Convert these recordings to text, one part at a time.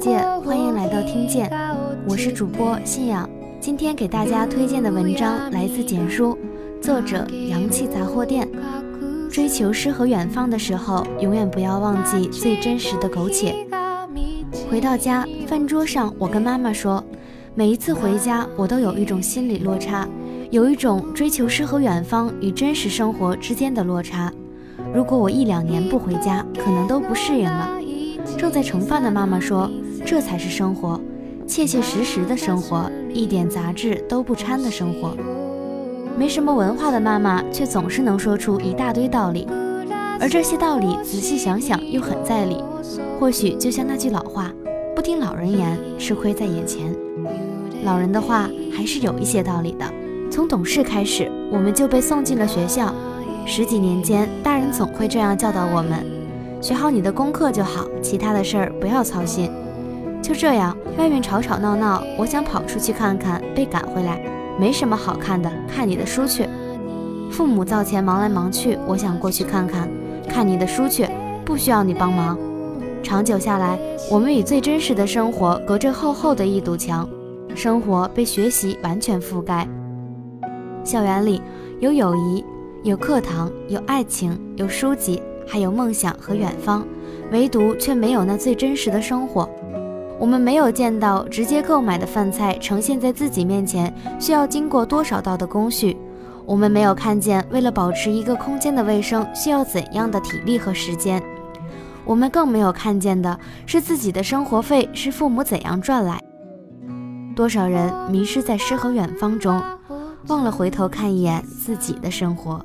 界，欢迎来到听见，我是主播信仰。今天给大家推荐的文章来自简书，作者阳气杂货店。追求诗和远方的时候，永远不要忘记最真实的苟且。回到家，饭桌上，我跟妈妈说，每一次回家，我都有一种心理落差，有一种追求诗和远方与真实生活之间的落差。如果我一两年不回家，可能都不适应了。正在盛饭的妈妈说：“这才是生活，切切实实的生活，一点杂质都不掺的生活。”没什么文化的妈妈却总是能说出一大堆道理，而这些道理仔细想想又很在理。或许就像那句老话：“不听老人言，吃亏在眼前。”老人的话还是有一些道理的。从懂事开始，我们就被送进了学校。十几年间，大人总会这样教导我们。学好你的功课就好，其他的事儿不要操心。就这样，外面吵吵闹闹，我想跑出去看看，被赶回来。没什么好看的，看你的书去。父母灶前忙来忙去，我想过去看看，看你的书去，不需要你帮忙。长久下来，我们与最真实的生活隔着厚厚的一堵墙，生活被学习完全覆盖。校园里有友谊，有课堂，有爱情，有书籍。还有梦想和远方，唯独却没有那最真实的生活。我们没有见到直接购买的饭菜呈现在自己面前需要经过多少道的工序，我们没有看见为了保持一个空间的卫生需要怎样的体力和时间，我们更没有看见的是自己的生活费是父母怎样赚来。多少人迷失在诗和远方中，忘了回头看一眼自己的生活。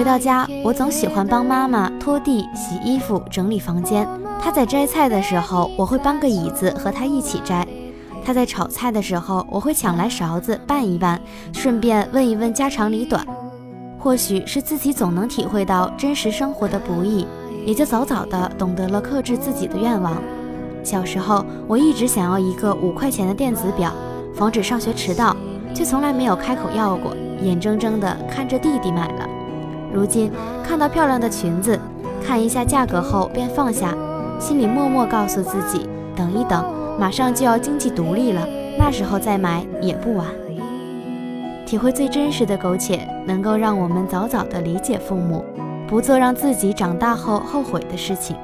回到家，我总喜欢帮妈妈拖地、洗衣服、整理房间。她在摘菜的时候，我会搬个椅子和她一起摘；她在炒菜的时候，我会抢来勺子拌一拌，顺便问一问家长里短。或许是自己总能体会到真实生活的不易，也就早早的懂得了克制自己的愿望。小时候，我一直想要一个五块钱的电子表，防止上学迟到，却从来没有开口要过，眼睁睁地看着弟弟买了。如今看到漂亮的裙子，看一下价格后便放下，心里默默告诉自己：等一等，马上就要经济独立了，那时候再买也不晚。体会最真实的苟且，能够让我们早早的理解父母，不做让自己长大后后悔的事情。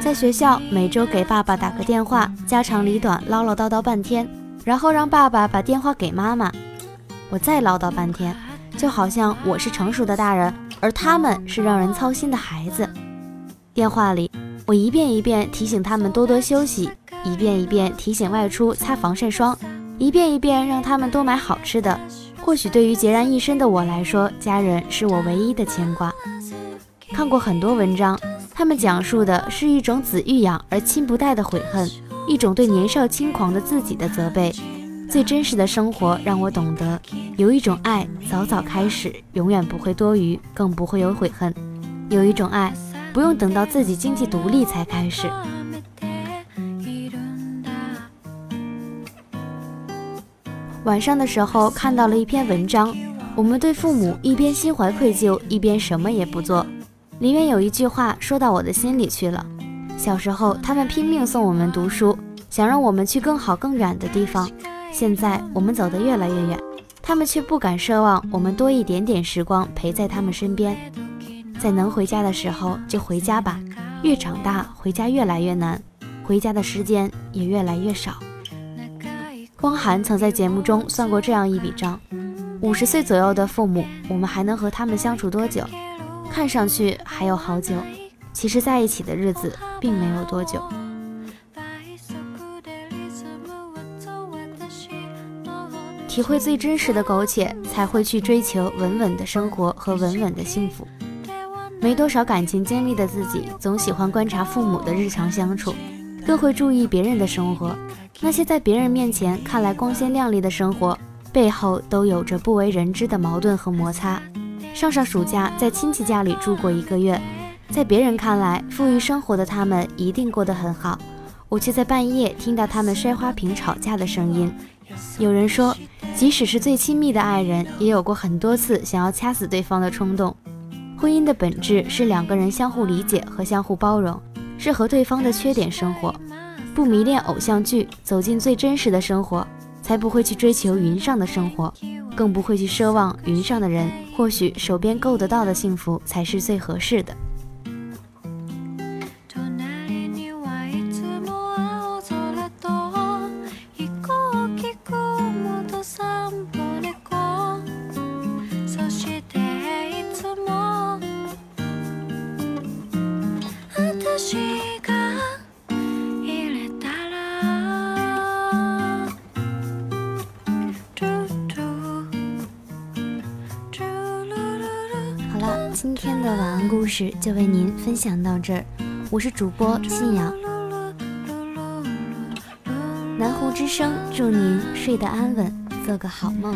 在学校，每周给爸爸打个电话，家长里短唠唠叨叨半天，然后让爸爸把电话给妈妈，我再唠叨半天，就好像我是成熟的大人，而他们是让人操心的孩子。电话里，我一遍一遍提醒他们多多休息，一遍一遍提醒外出擦防晒霜，一遍一遍让他们多买好吃的。或许对于孑然一身的我来说，家人是我唯一的牵挂。看过很多文章。他们讲述的是一种子欲养而亲不待的悔恨，一种对年少轻狂的自己的责备。最真实的生活让我懂得，有一种爱早早开始，永远不会多余，更不会有悔恨；有一种爱不用等到自己经济独立才开始。晚上的时候看到了一篇文章，我们对父母一边心怀愧疚，一边什么也不做。里面有一句话说到我的心里去了，小时候，他们拼命送我们读书，想让我们去更好更远的地方。现在我们走得越来越远，他们却不敢奢望我们多一点点时光陪在他们身边。在能回家的时候就回家吧，越长大回家越来越难，回家的时间也越来越少。汪涵曾在节目中算过这样一笔账：五十岁左右的父母，我们还能和他们相处多久？看上去还有好久。其实在一起的日子并没有多久，体会最真实的苟且，才会去追求稳稳的生活和稳稳的幸福。没多少感情经历的自己，总喜欢观察父母的日常相处，更会注意别人的生活。那些在别人面前看来光鲜亮丽的生活，背后都有着不为人知的矛盾和摩擦。上上暑假在亲戚家里住过一个月。在别人看来，富裕生活的他们一定过得很好，我却在半夜听到他们摔花瓶吵架的声音。有人说，即使是最亲密的爱人，也有过很多次想要掐死对方的冲动。婚姻的本质是两个人相互理解和相互包容，是和对方的缺点生活，不迷恋偶像剧，走进最真实的生活，才不会去追求云上的生活，更不会去奢望云上的人，或许手边够得到的幸福才是最合适的。故事就为您分享到这儿，我是主播信仰，南湖之声，祝您睡得安稳，做个好梦。